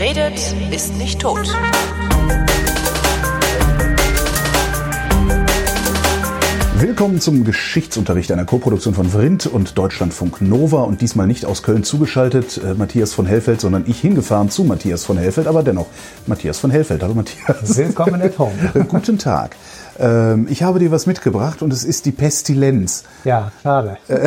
Wer redet, ist nicht tot. Willkommen zum Geschichtsunterricht einer Koproduktion von Vrindt und Deutschlandfunk Nova und diesmal nicht aus Köln zugeschaltet äh, Matthias von Hellfeld, sondern ich hingefahren zu Matthias von Hellfeld, aber dennoch Matthias von Hellfeld. Hallo Matthias. Willkommen at home. Guten Tag. Ähm, ich habe dir was mitgebracht und es ist die Pestilenz. Ja, schade.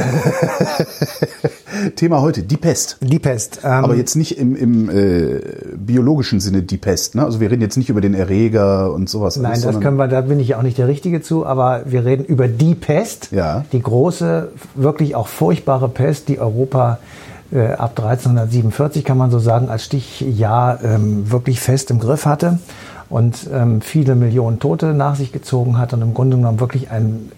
Thema heute, die Pest. Die Pest. Ähm, Aber jetzt nicht im, im äh, biologischen Sinne die Pest. Ne? Also wir reden jetzt nicht über den Erreger und sowas. Nein, alles, das können wir, da bin ich auch nicht der Richtige zu, aber wir reden über die Pest. Ja. Die große, wirklich auch furchtbare Pest, die Europa äh, ab 1347, kann man so sagen, als Stichjahr ähm, wirklich fest im Griff hatte und ähm, viele Millionen Tote nach sich gezogen hat und im Grunde genommen wirklich ein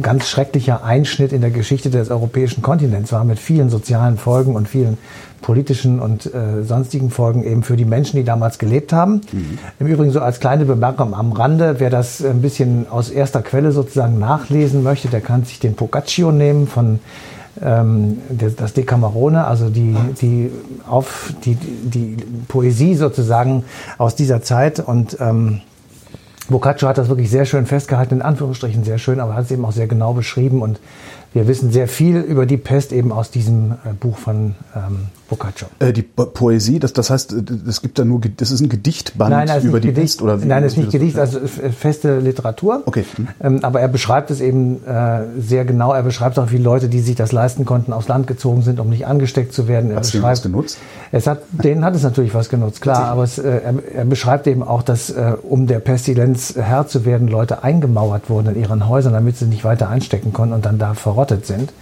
ganz schrecklicher Einschnitt in der Geschichte des europäischen Kontinents war mit vielen sozialen Folgen und vielen politischen und äh, sonstigen Folgen eben für die Menschen, die damals gelebt haben. Mhm. Im Übrigen so als kleine Bemerkung am Rande, wer das ein bisschen aus erster Quelle sozusagen nachlesen möchte, der kann sich den Boccaccio nehmen von das Decamerone, also die, die, auf, die, die Poesie sozusagen aus dieser Zeit. Und ähm, Boccaccio hat das wirklich sehr schön festgehalten, in Anführungsstrichen sehr schön, aber hat es eben auch sehr genau beschrieben. Und wir wissen sehr viel über die Pest eben aus diesem äh, Buch von ähm, Boccaccio. Äh, die po Poesie, das, das heißt, es gibt da nur, das ist ein Gedichtband nein, nein, über die Gedicht, Pest oder wie? Nein, es ist nicht Gedicht, also feste Literatur. Okay. Ähm, aber er beschreibt es eben äh, sehr genau. Er beschreibt auch, wie Leute, die sich das leisten konnten, aufs Land gezogen sind, um nicht angesteckt zu werden. Er hat es was genutzt? Es hat, denen hat es natürlich was genutzt, klar. Aber es, äh, er, er, beschreibt eben auch, dass äh, um der Pestilenz Herr zu werden, Leute eingemauert wurden in ihren Häusern, damit sie nicht weiter einstecken konnten und dann da verrottet sind.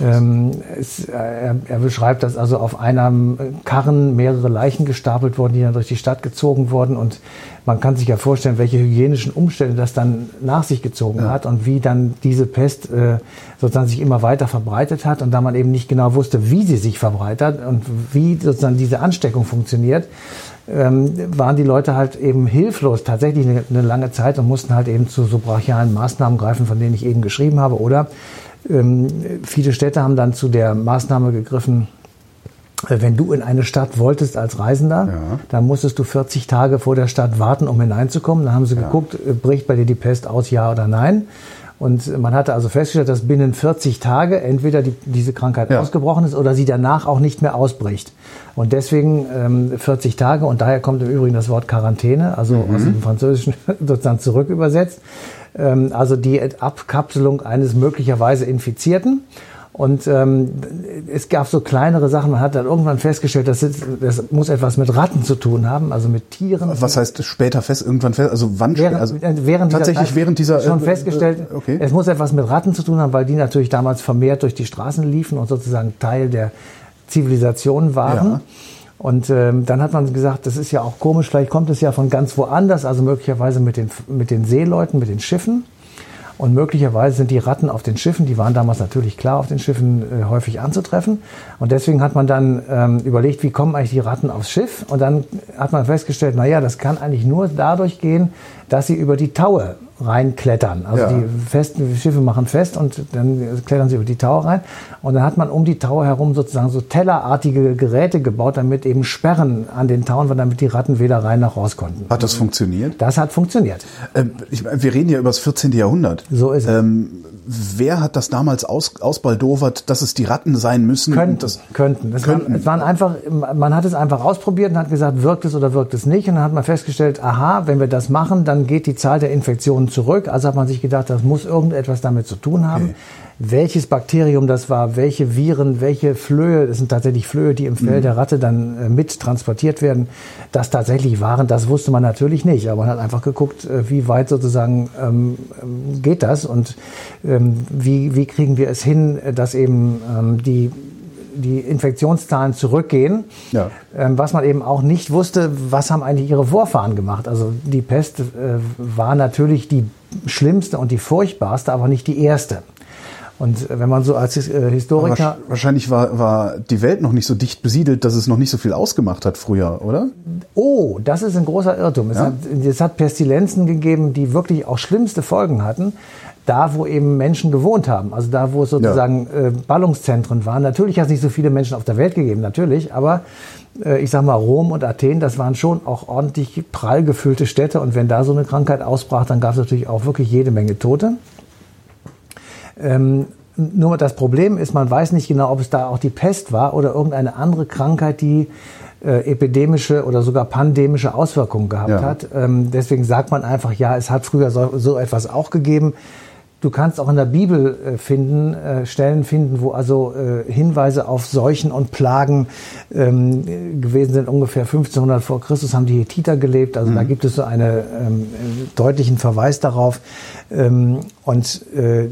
Ähm, es, er, er, beschreibt, dass also auf einem Karren mehrere Leichen gestapelt wurden, die dann durch die Stadt gezogen wurden. Und man kann sich ja vorstellen, welche hygienischen Umstände das dann nach sich gezogen ja. hat und wie dann diese Pest äh, sozusagen sich immer weiter verbreitet hat. Und da man eben nicht genau wusste, wie sie sich verbreitet und wie sozusagen diese Ansteckung funktioniert, ähm, waren die Leute halt eben hilflos tatsächlich eine, eine lange Zeit und mussten halt eben zu so brachialen Maßnahmen greifen, von denen ich eben geschrieben habe. Oder viele Städte haben dann zu der Maßnahme gegriffen, äh, wenn du in eine Stadt wolltest als Reisender, ja. dann musstest du 40 Tage vor der Stadt warten, um hineinzukommen. Dann haben sie ja. geguckt, äh, bricht bei dir die Pest aus, ja oder nein. Und man hatte also festgestellt, dass binnen 40 Tage entweder die, diese Krankheit ja. ausgebrochen ist oder sie danach auch nicht mehr ausbricht. Und deswegen ähm, 40 Tage und daher kommt im Übrigen das Wort Quarantäne, also mhm. aus dem Französischen sozusagen zurück übersetzt. Ähm, also die Abkapselung eines möglicherweise Infizierten. Und ähm, es gab so kleinere Sachen. Man hat dann irgendwann festgestellt, dass das, das muss etwas mit Ratten zu tun haben, also mit Tieren. Was heißt später fest? Irgendwann fest? Also wann? Während, also äh, während tatsächlich dieser, während dieser schon äh, festgestellt. Äh, okay. Es muss etwas mit Ratten zu tun haben, weil die natürlich damals vermehrt durch die Straßen liefen und sozusagen Teil der Zivilisation waren. Ja. Und ähm, dann hat man gesagt, das ist ja auch komisch, vielleicht kommt es ja von ganz woanders, also möglicherweise mit den, mit den Seeleuten, mit den Schiffen. Und möglicherweise sind die Ratten auf den Schiffen, die waren damals natürlich klar auf den Schiffen äh, häufig anzutreffen. Und deswegen hat man dann ähm, überlegt, wie kommen eigentlich die Ratten aufs Schiff? Und dann hat man festgestellt, na ja, das kann eigentlich nur dadurch gehen, dass sie über die Taue reinklettern. Also ja. die festen Schiffe machen fest und dann klettern sie über die Tower rein. Und dann hat man um die Tower herum sozusagen so tellerartige Geräte gebaut, damit eben Sperren an den Tauern waren, damit die Ratten weder rein noch raus konnten. Hat das funktioniert? Das hat funktioniert. Ähm, ich, wir reden ja über das 14. Jahrhundert. So ist es. Ähm, wer hat das damals aus, ausbaldowert, dass es die Ratten sein müssen? Könnten. Das, könnten. Das könnten. Waren, es waren einfach, man hat es einfach ausprobiert und hat gesagt, wirkt es oder wirkt es nicht. Und dann hat man festgestellt, aha, wenn wir das machen, dann geht die Zahl der Infektionen zurück. Also hat man sich gedacht, das muss irgendetwas damit zu tun haben. Okay welches Bakterium das war, welche Viren, welche Flöhe, das sind tatsächlich Flöhe, die im Fell mhm. der Ratte dann äh, mit transportiert werden, das tatsächlich waren, das wusste man natürlich nicht. Aber man hat einfach geguckt, äh, wie weit sozusagen ähm, ähm, geht das und ähm, wie, wie kriegen wir es hin, dass eben ähm, die die Infektionszahlen zurückgehen. Ja. Ähm, was man eben auch nicht wusste, was haben eigentlich ihre Vorfahren gemacht. Also die Pest äh, war natürlich die schlimmste und die furchtbarste, aber nicht die erste. Und wenn man so als äh, Historiker. Aber wahrscheinlich war, war die Welt noch nicht so dicht besiedelt, dass es noch nicht so viel ausgemacht hat früher, oder? Oh, das ist ein großer Irrtum. Es, Ja? hat, es hat Pestilenzen gegeben, die wirklich auch schlimmste Folgen hatten. Da, wo eben Menschen gewohnt haben, also da, wo es sozusagen äh, Ballungszentren waren. Natürlich hat es nicht so viele Menschen auf der Welt gegeben, natürlich, aber äh, ich sag mal, Rom und Athen, das waren schon auch ordentlich prall gefüllte Städte. Und wenn da so eine Krankheit ausbrach, dann gab es natürlich auch wirklich jede Menge Tote. Ähm, nur das Problem ist, man weiß nicht genau, ob es da auch die Pest war oder irgendeine andere Krankheit, die äh, epidemische oder sogar pandemische Auswirkungen gehabt Ja. hat. Ähm, deswegen sagt man einfach, ja, es hat früher so, so etwas auch gegeben. Du kannst auch in der Bibel äh, finden, äh, Stellen finden, wo also äh, Hinweise auf Seuchen und Plagen ähm, äh, gewesen sind. Ungefähr 1500 vor Christus haben die Hethiter gelebt. Also da gibt es so einen ähm, äh, deutlichen Verweis darauf. Ähm, und äh,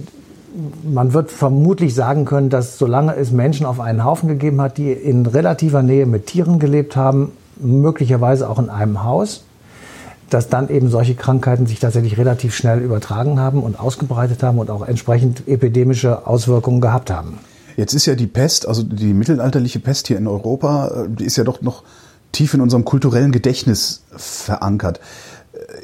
man wird vermutlich sagen können, dass solange es Menschen auf einen Haufen gegeben hat, die in relativer Nähe mit Tieren gelebt haben, möglicherweise auch in einem Haus, dass dann eben solche Krankheiten sich tatsächlich relativ schnell übertragen haben und ausgebreitet haben und auch entsprechend epidemische Auswirkungen gehabt haben. Jetzt ist ja die Pest, also die mittelalterliche Pest hier in Europa, äh, die ist ja doch noch tief in unserem kulturellen Gedächtnis verankert.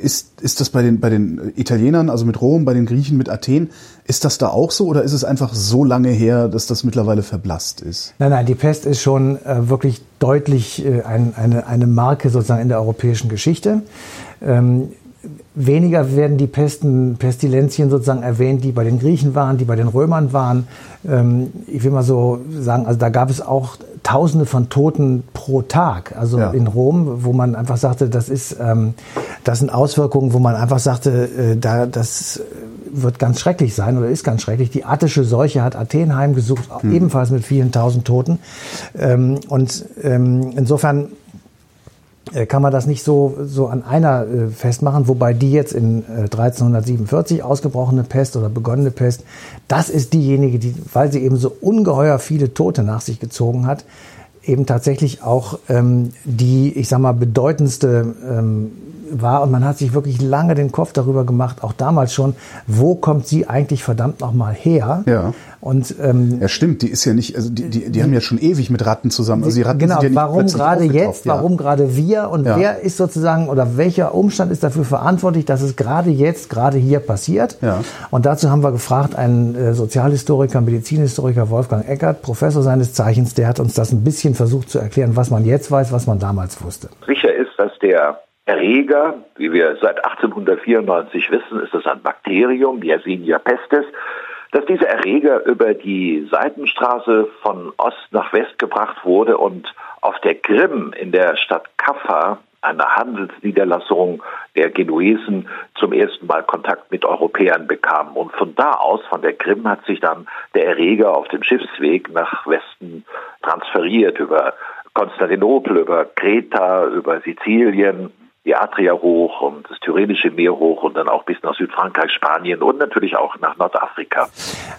Ist, ist das bei den, bei den Italienern, also mit Rom, bei den Griechen, mit Athen, ist das da auch so oder ist es einfach so lange her, dass das mittlerweile verblasst ist? Nein, nein, die Pest ist schon äh, wirklich deutlich äh, ein, eine, eine Marke sozusagen in der europäischen Geschichte. Ähm, weniger werden die Pesten, Pestilenzien sozusagen erwähnt, die bei den Griechen waren, die bei den Römern waren. Ähm, ich will mal so sagen, also da gab es auch Tausende von Toten pro Tag. Also Ja. in Rom, wo man einfach sagte, das ist, ähm, das sind Auswirkungen, wo man einfach sagte, äh, da, das wird ganz schrecklich sein oder ist ganz schrecklich. Die attische Seuche hat Athen heimgesucht, ebenfalls mit vielen tausend Toten. Ähm, und insofern äh, kann man das nicht so, so an einer äh, festmachen, wobei die jetzt in äh, 1347 ausgebrochene Pest oder begonnene Pest, das ist diejenige, die, weil sie eben so ungeheuer viele Tote nach sich gezogen hat, eben tatsächlich auch ähm, die, ich sag mal, bedeutendste ähm, war und man hat sich wirklich lange den Kopf darüber gemacht, auch damals schon, wo kommt sie eigentlich verdammt nochmal her? Ja. Und ähm, Ja, stimmt, die ist ja nicht, also die, die, die haben ja schon ewig mit Ratten zusammen. Also die Ratten genau, sind ja nicht warum gerade jetzt, ja. warum gerade wir und Ja. wer ist sozusagen oder welcher Umstand ist dafür verantwortlich, dass es gerade jetzt, gerade hier passiert? Ja. Und dazu haben wir gefragt, einen äh, Sozialhistoriker, Medizinhistoriker Wolfgang Eckert, Professor seines Zeichens, der hat uns das ein bisschen versucht zu erklären, was man jetzt weiß, was man damals wusste. Sicher ist, dass der Erreger, wie wir seit 1894 wissen, ist es ein Bakterium, Yersinia pestis, dass dieser Erreger über die Seitenstraße von Ost nach West gebracht wurde und auf der Krim in der Stadt Kaffa, einer Handelsniederlassung der Genuesen, zum ersten Mal Kontakt mit Europäern bekam. Und von da aus, von der Krim, hat sich dann der Erreger auf dem Schiffsweg nach Westen transferiert über Konstantinopel, über Kreta, über Sizilien, die Adria hoch und das Tyrrhenische Meer hoch und dann auch bis nach Südfrankreich, Spanien und natürlich auch nach Nordafrika.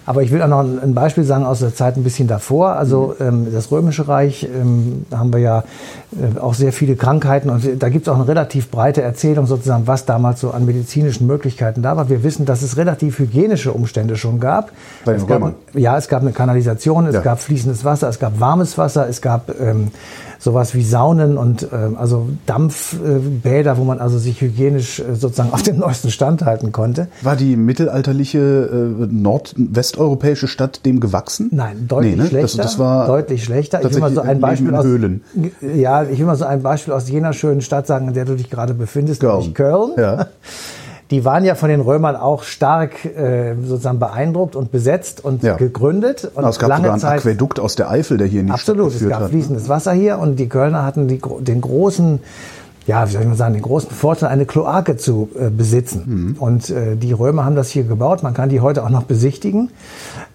Aber ich will auch noch ein Beispiel sagen aus der Zeit ein bisschen davor. Also ähm, das Römische Reich ähm, haben wir ja äh, auch sehr viele Krankheiten und da gibt es auch eine relativ breite Erzählung sozusagen, was damals so an medizinischen Möglichkeiten da war. Wir wissen, dass es relativ hygienische Umstände schon gab. Bei den es gab ja, es gab eine Kanalisation, es Ja. gab fließendes Wasser, es gab warmes Wasser, es gab ähm, sowas wie Saunen und ähm, also Dampfbäder, wo man also sich hygienisch äh, sozusagen auf den neuesten Stand halten konnte. War die mittelalterliche äh, nord-westeuropäische Stadt dem gewachsen? Nein, deutlich Nee, ne? schlechter. Das, das war deutlich schlechter. Ich will mal so ein Beispiel aus Höhlen. Ja, ich will mal so ein Beispiel aus jener schönen Stadt sagen, in der du dich gerade befindest, Köln. nämlich Köln. Ja. Die waren ja von den Römern auch stark äh, sozusagen beeindruckt und besetzt und Ja. gegründet. Und Ah, es gab lange sogar einen Zeit Aquädukt aus der Eifel, der hier in die Absolut, es gab hat. fließendes Wasser hier und die Kölner hatten die, den großen, ja, wie soll ich mal sagen, den großen Vorteil, eine Kloake zu äh, besitzen. Und äh, die Römer haben das hier gebaut. Man kann die heute auch noch besichtigen.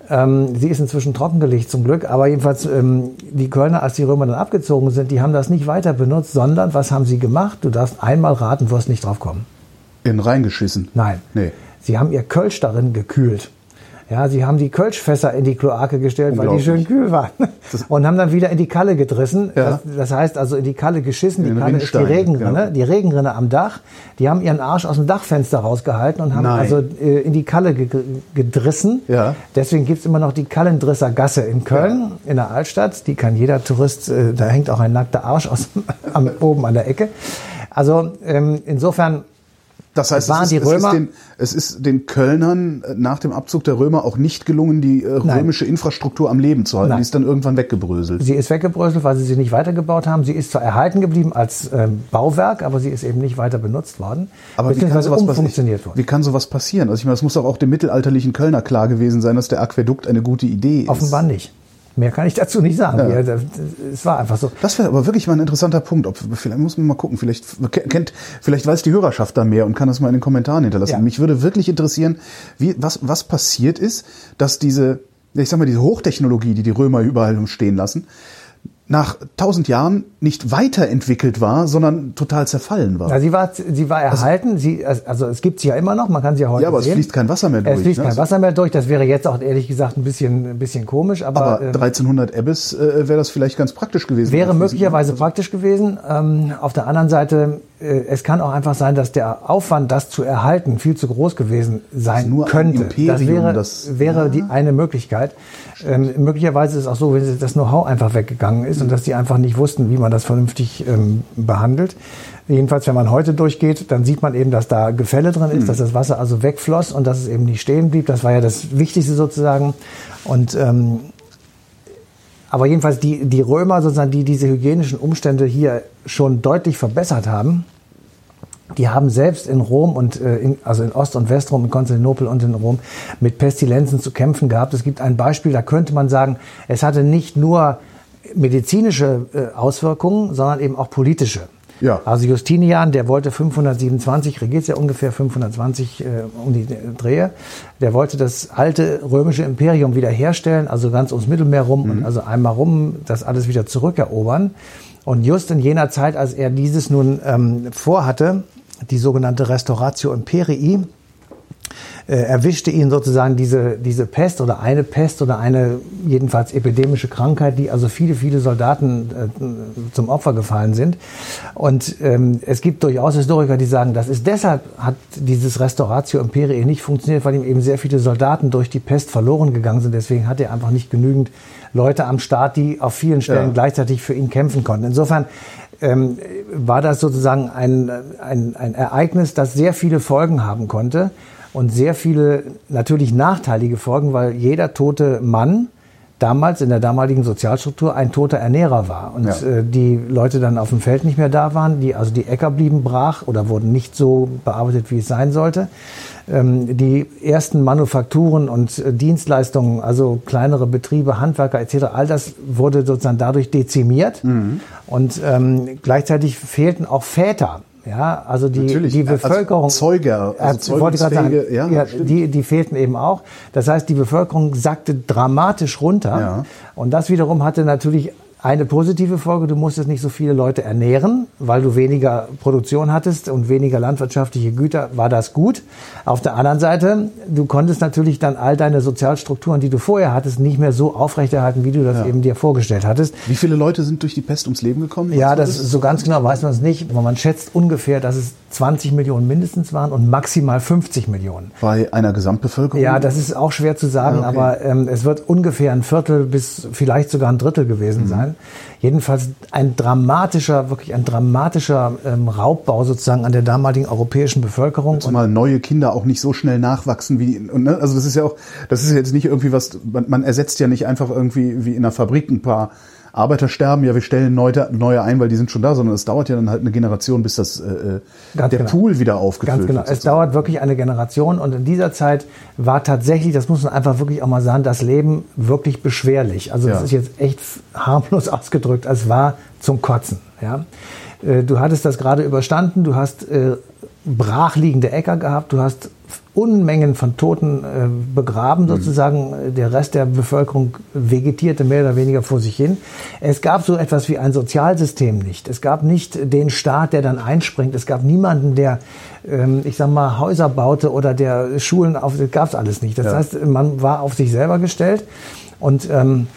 Ähm, sie ist inzwischen trockengelegt zum Glück, aber jedenfalls ähm, die Kölner, als die Römer dann abgezogen sind, die haben das nicht weiter benutzt, sondern was haben sie gemacht? Du darfst einmal raten, wirst nicht drauf kommen. In reingeschissen. Nein. Nee. Sie haben ihr Kölsch darin gekühlt. Ja, sie haben die Kölschfässer in die Kloake gestellt, weil die schön kühl waren. Und haben dann wieder in die Kalle gedrissen. Ja. Das, das heißt also in die Kalle geschissen. Die In Kalle ist die Regenrinne. genau. Die Regenrinne am Dach. Die haben ihren Arsch aus dem Dachfenster rausgehalten und haben Nein. also äh, in die Kalle ge gedrissen. Ja. Deswegen gibt's immer noch die Kallendrisser Gasse in Köln, in der Altstadt. Die kann jeder Tourist, äh, da hängt auch ein nackter Arsch aus, am, oben an der Ecke. Also ähm, insofern Das heißt, Waren es, die ist, es, ist Römer- den, es ist den Kölnern äh, nach dem Abzug der Römer auch nicht gelungen, die äh, Nein. römische Infrastruktur am Leben zu halten. Nein. Die ist dann irgendwann weggebröselt. Sie ist weggebröselt, weil sie sie nicht weitergebaut haben. Sie ist zwar erhalten geblieben als ähm, Bauwerk, aber sie ist eben nicht weiter benutzt worden. Aber wie kann, sowas umfunktioniert worden. wie kann sowas passieren? Also ich meine, es muss doch auch dem mittelalterlichen Kölner klar gewesen sein, dass der Aquädukt eine gute Idee ist. Offenbar nicht. Mehr kann ich dazu nicht sagen. Ja. Ja, das- Es war einfach so. Das wäre aber wirklich mal ein interessanter Punkt. Ob, vielleicht muss man mal gucken. Vielleicht kennt, vielleicht weiß die Hörerschaft da mehr und kann das mal in den Kommentaren hinterlassen. Ja. Mich würde wirklich interessieren, wie, was, was passiert ist, dass diese, ich sag mal, diese Hochtechnologie, die die Römer überall umstehen lassen, nach tausend Jahren nicht weiterentwickelt war, sondern total zerfallen war. Ja, sie war, sie war erhalten. sie, also es gibt sie ja immer noch. Man kann sie ja heute ja, aber es sehen. fließt kein Wasser mehr durch. Es fließt ne? kein Wasser mehr durch. Das wäre jetzt auch ehrlich gesagt ein bisschen, ein bisschen komisch. Aber, Aber ähm, 1300 Ebbes äh, wäre das vielleicht ganz praktisch gewesen. Wäre möglicherweise praktisch gewesen. Ähm, auf der anderen Seite, es kann auch einfach sein, dass der Aufwand, das zu erhalten, viel zu groß gewesen sein nur könnte. Imperium, das wäre, das- wäre die eine Möglichkeit. Ähm, möglicherweise ist es auch so, wenn das Know-how einfach weggegangen ist und dass die einfach nicht wussten, wie man das vernünftig ähm, behandelt. Jedenfalls, wenn man heute durchgeht, dann sieht man eben, dass da Gefälle drin ist, dass das Wasser also wegfloss und dass es eben nicht stehen blieb. Das war ja das Wichtigste sozusagen. Und ähm, aber jedenfalls die, die Römer, sozusagen, die diese hygienischen Umstände hier schon deutlich verbessert haben, die haben selbst in Rom und äh, in, also in Ost- und Westrom, in Konstantinopel und in Rom mit Pestilenzen zu kämpfen gehabt. Es gibt ein Beispiel, da könnte man sagen, es hatte nicht nur medizinische äh, Auswirkungen, sondern eben auch politische. Ja. Also Justinian, der wollte 527, regiert ja ungefähr 520 äh, um die Drehe, der wollte das alte römische Imperium wiederherstellen, also ganz ums Mittelmeer rum und also einmal rum das alles wieder zurückerobern. Und just in jener Zeit, als er dieses nun ähm, vorhatte, die sogenannte Restauratio Imperii, erwischte ihn sozusagen diese, diese Pest oder eine Pest oder eine jedenfalls epidemische Krankheit, die also viele, viele Soldaten äh, zum Opfer gefallen sind. Und ähm, es gibt durchaus Historiker, die sagen, das ist deshalb hat dieses Restauratio Imperii nicht funktioniert, weil ihm eben sehr viele Soldaten durch die Pest verloren gegangen sind. Deswegen hat er einfach nicht genügend Leute am Start, die auf vielen Stellen Ja. gleichzeitig für ihn kämpfen konnten. Insofern ähm, war das sozusagen ein, ein, ein Ereignis, das sehr viele Folgen haben konnte und sehr viele natürlich nachteilige Folgen, weil jeder tote Mann damals in der damaligen Sozialstruktur ein toter Ernährer war und Ja. äh, die Leute dann auf dem Feld nicht mehr da waren, die also die Äcker blieben brach oder wurden nicht so bearbeitet, wie es sein sollte. Ähm, die ersten Manufakturen und äh, Dienstleistungen, also kleinere Betriebe, Handwerker etc., all das wurde sozusagen dadurch dezimiert und ähm, gleichzeitig fehlten auch Väter. Ja, also die, Natürlich, die als Bevölkerung. Zeuger, also wollte gerade sagen, ja, ja, die, die fehlten eben auch. Das heißt, die Bevölkerung sackte dramatisch runter. Ja. Und das wiederum hatte natürlich eine positive Folge. Du musstest nicht so viele Leute ernähren, weil du weniger Produktion hattest und weniger landwirtschaftliche Güter. War das gut? Auf der anderen Seite, du konntest natürlich dann all deine Sozialstrukturen, die du vorher hattest, nicht mehr so aufrechterhalten, wie du das Ja. eben dir vorgestellt hattest. Wie viele Leute sind durch die Pest ums Leben gekommen? Ja, du das so ganz genau weiß man es nicht. Aber man schätzt ungefähr, dass es 20 Millionen mindestens waren und maximal 50 Millionen. Bei einer Gesamtbevölkerung? Ja, das ist auch schwer zu sagen, Ah, okay. aber ähm, es wird ungefähr ein Viertel bis vielleicht sogar ein Drittel Mhm. gewesen sein. Jedenfalls ein dramatischer, wirklich ein dramatischer ähm, Raubbau sozusagen an der damaligen europäischen Bevölkerung. Und Zumal neue Kinder auch nicht so schnell nachwachsen wie, ne, also das ist ja auch, das ist jetzt nicht irgendwie was, man, man ersetzt ja nicht einfach irgendwie wie in einer Fabrik ein paar Arbeiter sterben, ja, wir stellen neue, neue ein, weil die sind schon da, sondern es dauert ja dann halt eine Generation, bis das, äh, Ganz der genau. Pool wieder aufgefüllt Ganz genau. wird. Es dauert wirklich eine Generation und in dieser Zeit war tatsächlich, das muss man einfach wirklich auch mal sagen, das Leben wirklich beschwerlich. Also das Ja. ist jetzt echt harmlos ausgedrückt. Es war zum Kotzen. Ja? Äh, Du hattest das gerade überstanden, du hast äh, brachliegende Äcker gehabt, du hast Unmengen von Toten äh, begraben, mhm. sozusagen. Der Rest der Bevölkerung vegetierte mehr oder weniger vor sich hin. Es gab so etwas wie ein Sozialsystem nicht. Es gab nicht den Staat, der dann einspringt. Es gab niemanden, der, ähm, ich sag mal, Häuser baute oder der Schulen auf. Das gab es alles nicht. Das ja. heißt, man war auf sich selber gestellt und ähm,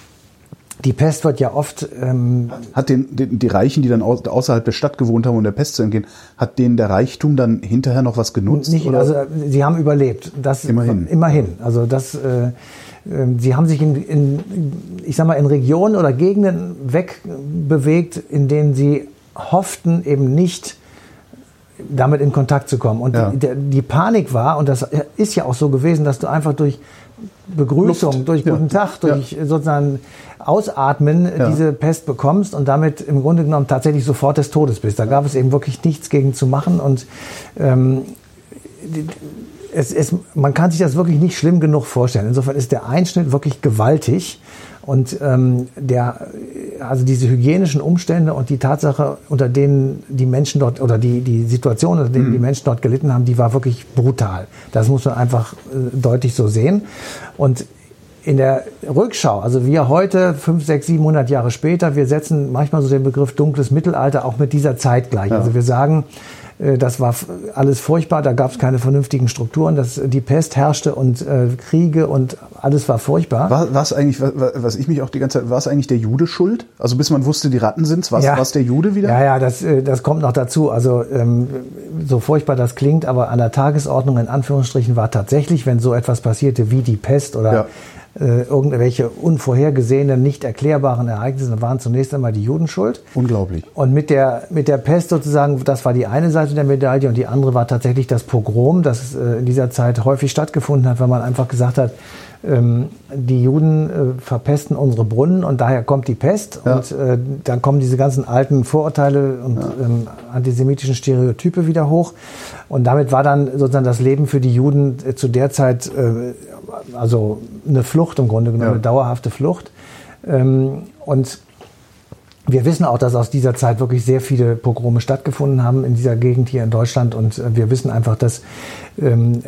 die Pest wird ja oft. Ähm, hat den, den, die Reichen, die dann außerhalb der Stadt gewohnt haben, um der Pest zu entgehen, hat denen der Reichtum dann hinterher noch was genutzt? Nicht, oder? also sie haben überlebt. Das immerhin. Immerhin. Also das. Äh, ähm, Sie haben sich in, in, ich sag mal, in Regionen oder Gegenden wegbewegt, in denen Sie hofften, eben nicht damit in Kontakt zu kommen. Und ja. die, die, Panik war, und das ist ja auch so gewesen, dass du einfach durch Begrüßung, Luft. durch Guten ja. Tag, durch ja. sozusagen Ausatmen ja. diese Pest bekommst und damit im Grunde genommen tatsächlich sofort des Todes bist. Da gab es eben wirklich nichts gegen zu machen und ähm, es, es, man kann sich das wirklich nicht schlimm genug vorstellen. Insofern ist der Einschnitt wirklich gewaltig. Und ähm, der, also diese hygienischen Umstände und die Tatsache, unter denen die Menschen dort oder die, die Situation, unter denen mhm. die Menschen dort gelitten haben, die war wirklich brutal. Das muss man einfach äh, deutlich so sehen. Und in der Rückschau, also wir heute, fünf, sechs, 700 Jahre später, wir setzen manchmal so den Begriff dunkles Mittelalter auch mit dieser Zeit gleich. Ja. Also wir sagen, das war alles furchtbar, da gab es keine vernünftigen Strukturen, das, die Pest herrschte und äh, Kriege und alles war furchtbar. War es eigentlich, was ich mich auch die ganze Zeit, war es eigentlich der Jude schuld? Also bis man wusste, die Ratten sind's, war ja. es der Jude wieder? Ja, ja, das, äh, das kommt noch dazu. Also ähm, so furchtbar das klingt, aber an der Tagesordnung in Anführungsstrichen war tatsächlich, wenn so etwas passierte wie die Pest oder ja äh, irgendwelche unvorhergesehenen, nicht erklärbaren Ereignisse waren zunächst einmal die Juden schuld. Unglaublich. Und mit der, mit der Pest sozusagen, das war die eine Seite der Medaille und die andere war tatsächlich das Pogrom, das äh, in dieser Zeit häufig stattgefunden hat, weil man einfach gesagt hat, die Juden äh, verpesten unsere Brunnen und daher kommt die Pest ja. und äh, dann kommen diese ganzen alten Vorurteile und ja. ähm, antisemitischen Stereotype wieder hoch und damit war dann sozusagen das Leben für die Juden äh, zu der Zeit also eine Flucht im Grunde genommen, ja. eine dauerhafte Flucht. Ähm, und wir wissen auch, dass aus dieser Zeit wirklich sehr viele Pogrome stattgefunden haben in dieser Gegend hier in Deutschland. Und wir wissen einfach, dass ähm,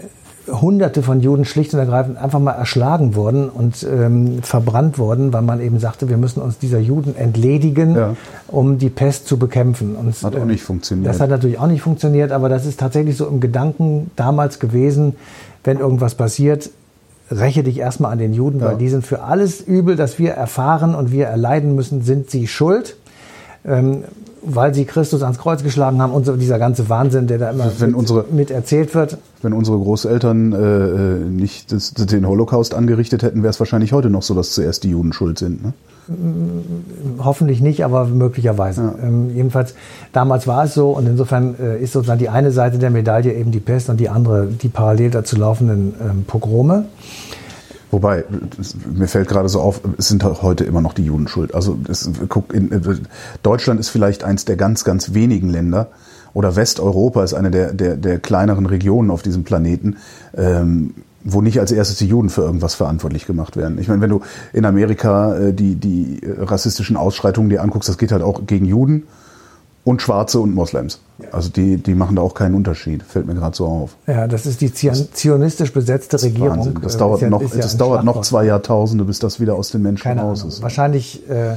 Hunderte von Juden schlicht und ergreifend einfach mal erschlagen wurden und ähm, verbrannt wurden, weil man eben sagte, wir müssen uns dieser Juden entledigen, ja. um die Pest zu bekämpfen. Und, hat auch ähm, nicht funktioniert. Das hat natürlich auch nicht funktioniert, aber das ist tatsächlich so im Gedanken damals gewesen, wenn irgendwas passiert, räche dich erstmal an den Juden, ja. weil die sind für alles Übel, das wir erfahren und wir erleiden müssen, sind sie schuld. Ähm, weil sie Christus ans Kreuz geschlagen haben und so dieser ganze Wahnsinn, der da immer wenn mit, unsere, mit erzählt wird. Wenn unsere Großeltern äh, äh nicht das, den Holocaust angerichtet hätten, wäre es wahrscheinlich heute noch so, dass zuerst die Juden schuld sind. Ne? Hoffentlich nicht, aber möglicherweise. Ja. Ähm, jedenfalls, damals war es so und insofern äh, ist sozusagen die eine Seite der Medaille eben die Pest und die andere die parallel dazu laufenden ähm, Pogrome. Wobei, mir fällt gerade so auf, es sind heute immer noch die Juden schuld. Also es, guck, in, äh, Deutschland ist vielleicht eins der ganz, ganz wenigen Länder, oder Westeuropa ist eine der, der, der kleineren Regionen auf diesem Planeten, ähm, wo nicht als erstes die Juden für irgendwas verantwortlich gemacht werden. Ich meine, wenn du in Amerika äh, die, die rassistischen Ausschreitungen dir anguckst, das geht halt auch gegen Juden und Schwarze und Moslems. Also die, die machen da auch keinen Unterschied, fällt mir gerade so auf. Ja, das ist die zionistisch besetzte Regierung. Wahnsinn. Das dauert, ja, noch, ja das dauert noch zwei Jahrtausende, bis das wieder aus den Menschen Keine raus ist. Wahrscheinlich äh,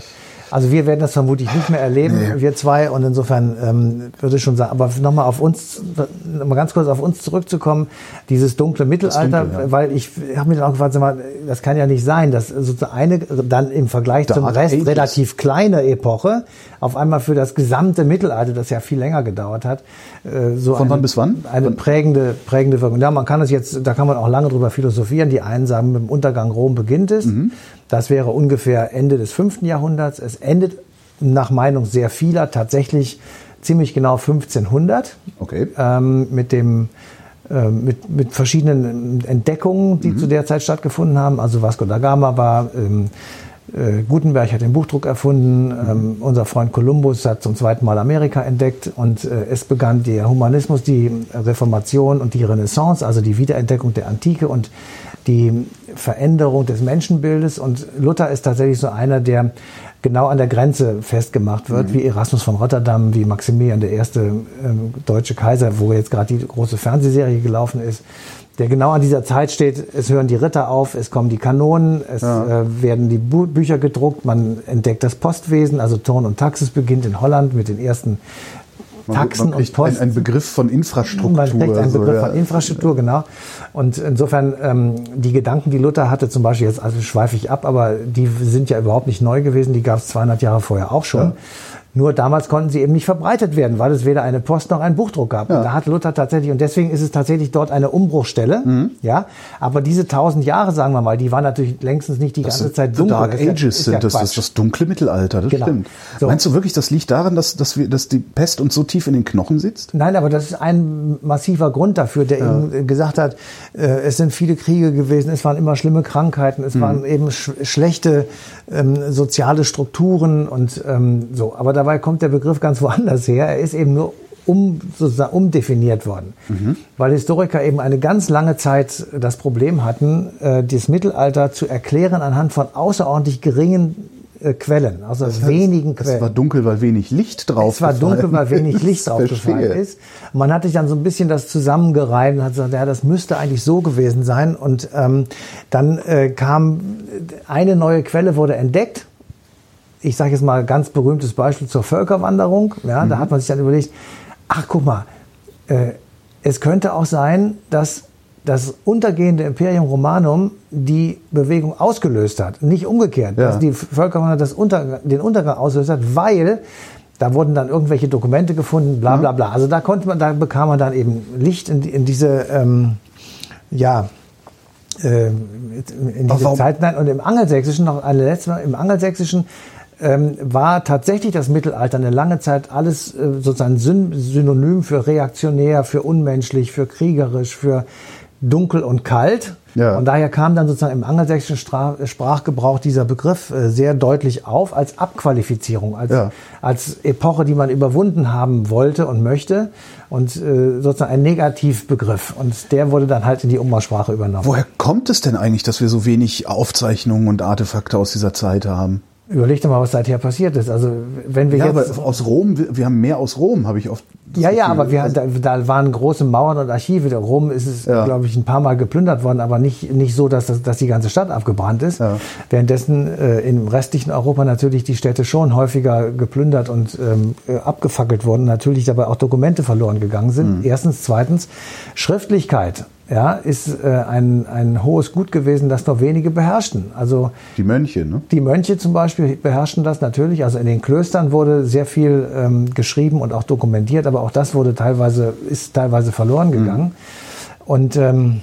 also wir werden das vermutlich nicht mehr erleben, nee. wir zwei. Und insofern ähm, würde ich schon sagen, aber nochmal auf uns, nochmal ganz kurz auf uns zurückzukommen, dieses dunkle Mittelalter, Dunkel, ja. weil ich habe mir dann auch gefragt, sag mal, das kann ja nicht sein, dass sozusagen eine dann im Vergleich Dark zum Rest Ages. relativ kleine Epoche auf einmal für das gesamte Mittelalter, das ja viel länger gedauert hat, so Von eine, wann bis wann? Eine prägende, prägende Wirkung. Ja, man kann es jetzt, da kann man auch lange drüber philosophieren. Die einen sagen, mit dem Untergang Rom beginnt es. Mhm. Das wäre ungefähr Ende des fünften Jahrhunderts. Es endet nach Meinung sehr vieler tatsächlich ziemlich genau 1500 okay. ähm, mit dem äh, mit, mit verschiedenen Entdeckungen, die mhm. zu der Zeit stattgefunden haben. Also Vasco da Gama war, ähm, äh, Gutenberg hat den Buchdruck erfunden, ähm, unser Freund Kolumbus hat zum zweiten Mal Amerika entdeckt und äh, es begann der Humanismus, die Reformation und die Renaissance, also die Wiederentdeckung der Antike und die Veränderung des Menschenbildes. Und Luther ist tatsächlich so einer, der genau an der Grenze festgemacht wird, mhm. wie Erasmus von Rotterdam, wie Maximilian der erste ähm, deutsche Kaiser, wo jetzt gerade die große Fernsehserie gelaufen ist. Der genau an dieser Zeit steht, es hören die Ritter auf, es kommen die Kanonen, es ja. äh, werden die Bu Bücher gedruckt, man entdeckt das Postwesen, also Turn und Taxis beginnt in Holland mit den ersten Taxen und Post. Ein, ein, Begriff von Infrastruktur. Man kriegt einen Begriff ja. von Infrastruktur, genau. Und insofern, ähm, die Gedanken, die Luther hatte, zum Beispiel, jetzt also schweife ich ab, aber die sind ja überhaupt nicht neu gewesen, die gab es 200 Jahre vorher auch schon. Ja. Nur damals konnten sie eben nicht verbreitet werden, weil es weder eine Post noch einen Buchdruck gab. Ja. Und da hat Luther tatsächlich, und deswegen ist es tatsächlich dort eine Umbruchstelle. Mhm. Ja, aber diese tausend Jahre, sagen wir mal, die waren natürlich längstens nicht die das ganze Zeit dunkel. Dark das Ages sind, ja das ist das dunkle Mittelalter, das genau. stimmt. So. Meinst du wirklich, das liegt daran, dass, dass, wir, dass die Pest uns so tief in den Knochen sitzt? Nein, aber das ist ein massiver Grund dafür, der ja. eben gesagt hat, äh, es sind viele Kriege gewesen, es waren immer schlimme Krankheiten, es mhm. waren eben sch schlechte ähm, soziale Strukturen und ähm, so. Aber dabei kommt der Begriff ganz woanders her. Er ist eben nur um, sozusagen umdefiniert worden. Mhm. Weil Historiker eben eine ganz lange Zeit das Problem hatten, äh, das Mittelalter zu erklären anhand von außerordentlich geringen äh, Quellen, also das heißt, wenigen Quellen. Es war dunkel, weil wenig Licht drauf Es war dunkel, weil wenig Licht drauf gefallen ist. Man hat sich dann so ein bisschen das zusammengereimt und hat gesagt, ja, das müsste eigentlich so gewesen sein. Und ähm, dann äh, kam eine neue Quelle wurde entdeckt ich sage jetzt mal ganz berühmtes Beispiel zur Völkerwanderung. Ja, mhm. Da hat man sich dann überlegt, ach guck mal, äh, es könnte auch sein, dass das untergehende Imperium Romanum die Bewegung ausgelöst hat, nicht umgekehrt, ja. dass die Völkerwanderung das Unter, den Untergang ausgelöst hat, weil da wurden dann irgendwelche Dokumente gefunden, bla bla mhm. bla. Also da konnte man, da bekam man dann eben Licht in, in diese, ähm, ja, äh, in diese Zeit. Nein, und im Angelsächsischen noch eine letzte Mal, im Angelsächsischen ähm, war tatsächlich das Mittelalter eine lange Zeit alles äh, sozusagen synonym für reaktionär, für unmenschlich, für kriegerisch, für dunkel und kalt. Ja. Und daher kam dann sozusagen im angelsächsischen Sprachgebrauch dieser Begriff äh, sehr deutlich auf als Abqualifizierung, als, ja. als Epoche, die man überwunden haben wollte und möchte und äh, sozusagen ein Negativbegriff. Und der wurde dann halt in die Umgangssprache übernommen. Woher kommt es denn eigentlich, dass wir so wenig Aufzeichnungen und Artefakte aus dieser Zeit haben? Überleg doch mal, was seither passiert ist. Also wenn wir ja, jetzt aber aus Rom, wir haben mehr aus Rom, habe ich oft. Ja, ja, aber wir, da, da, waren große Mauern und Archive. Rom ist es, ja. glaube ich, ein paar Mal geplündert worden, aber nicht nicht so, dass das, dass die ganze Stadt abgebrannt ist. Ja. Währenddessen äh, im restlichen Europa natürlich die Städte schon häufiger geplündert und ähm, äh, abgefackelt wurden. Natürlich dabei auch Dokumente verloren gegangen sind. Mhm. Erstens, zweitens Schriftlichkeit ja, ist äh, ein, ein hohes Gut gewesen, das nur wenige beherrschten. Also die Mönche, ne? Die Mönche zum Beispiel beherrschten das natürlich. Also in den Klöstern wurde sehr viel ähm, geschrieben und auch dokumentiert, aber auch das wurde teilweise ist teilweise verloren gegangen. Mhm. Und ähm,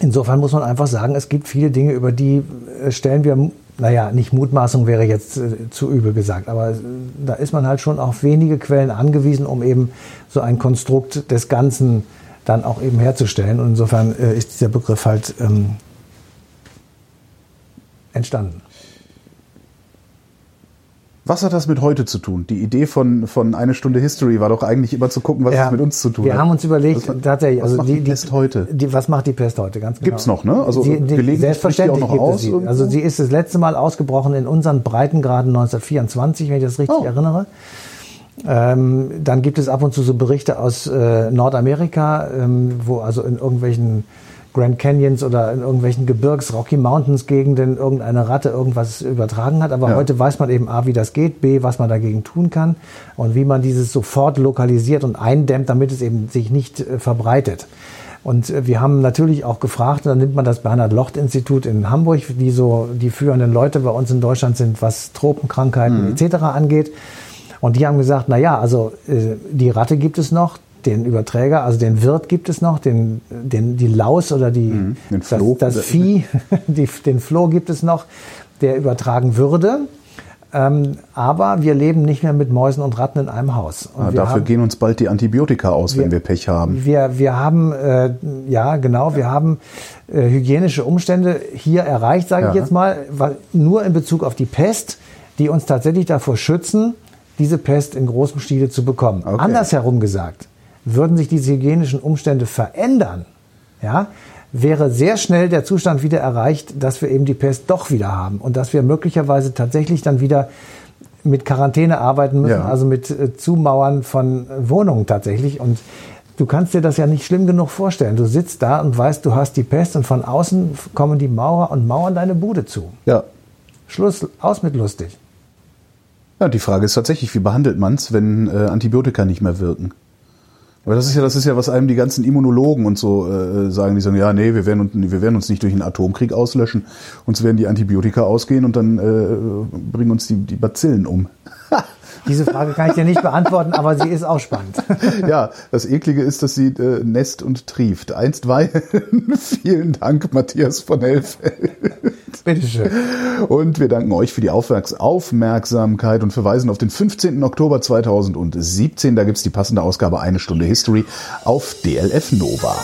insofern muss man einfach sagen, es gibt viele Dinge, über die äh, stellen wir naja, nicht Mutmaßung wäre jetzt äh, zu übel gesagt, aber äh, da ist man halt schon auf wenige Quellen angewiesen, um eben so ein Konstrukt des Ganzen dann auch eben herzustellen. Und insofern äh, ist dieser Begriff halt ähm, entstanden. Was hat das mit heute zu tun? Die Idee von, von eine Stunde History war doch eigentlich immer zu gucken, was ja, es mit uns zu tun wir hat. Wir haben uns überlegt, was, tatsächlich, also was macht die, die Pest heute? Die, was macht die Pest heute? Ganz genau. Gibt's noch, ne? Also die, die, selbstverständlich gibt es sie. Irgendwo? Also sie ist das letzte Mal ausgebrochen in unseren Breitengraden 1924, wenn ich das richtig oh. erinnere. Ähm, dann gibt es ab und zu so Berichte aus äh, Nordamerika, ähm, wo also in irgendwelchen Grand Canyons oder in irgendwelchen Gebirgs, Rocky Mountains Gegenden irgendeine Ratte irgendwas übertragen hat. Aber ja. heute weiß man eben A, wie das geht, B, was man dagegen tun kann und wie man dieses sofort lokalisiert und eindämmt, damit es eben sich nicht äh, verbreitet. Und äh, wir haben natürlich auch gefragt, dann nimmt man das Bernhard Locht Institut in Hamburg, die so die führenden Leute bei uns in Deutschland sind, was Tropenkrankheiten mhm. etc. angeht. Und die haben gesagt, na ja, also äh, die Ratte gibt es noch, den Überträger, also den Wirt gibt es noch, den, den, die Laus oder die, mhm, das, das Vieh, die, den Floh gibt es noch, der übertragen würde. Ähm, aber wir leben nicht mehr mit Mäusen und Ratten in einem Haus. Ah, dafür haben, gehen uns bald die Antibiotika aus, wir, wenn wir Pech haben. Wir, wir haben, äh, ja genau, wir haben äh, hygienische Umstände hier erreicht, sage ja. ich jetzt mal, weil, nur in Bezug auf die Pest, die uns tatsächlich davor schützen, diese Pest in großem Stile zu bekommen. Okay. Andersherum gesagt, würden sich diese hygienischen Umstände verändern, ja, wäre sehr schnell der Zustand wieder erreicht, dass wir eben die Pest doch wieder haben und dass wir möglicherweise tatsächlich dann wieder mit Quarantäne arbeiten müssen, ja. also mit äh, Zumauern von Wohnungen tatsächlich. Und Du kannst dir das ja nicht schlimm genug vorstellen. Du sitzt da und weißt, du hast die Pest und von außen kommen die Maurer und mauern deine Bude zu. Ja. Schluss, aus mit lustig. Ja, die Frage ist tatsächlich, wie behandelt man es, wenn äh, Antibiotika nicht mehr wirken? Aber das ist ja, das ist ja, was einem die ganzen Immunologen und so äh, sagen, die sagen, ja, nee, wir werden, wir werden uns nicht durch einen Atomkrieg auslöschen, uns werden die Antibiotika ausgehen und dann äh, bringen uns die, die Bazillen um. Diese Frage kann ich dir nicht beantworten, aber sie ist auch spannend. Ja, das Eklige ist, dass sie äh, nässt und trieft. Einstweilen vielen Dank, Matthias von Hellfeld. Bitteschön. Und wir danken euch für die Aufmerksamkeit und verweisen auf den 15. Oktober 2017. Da gibt's die passende Ausgabe Eine Stunde History auf DLF Nova.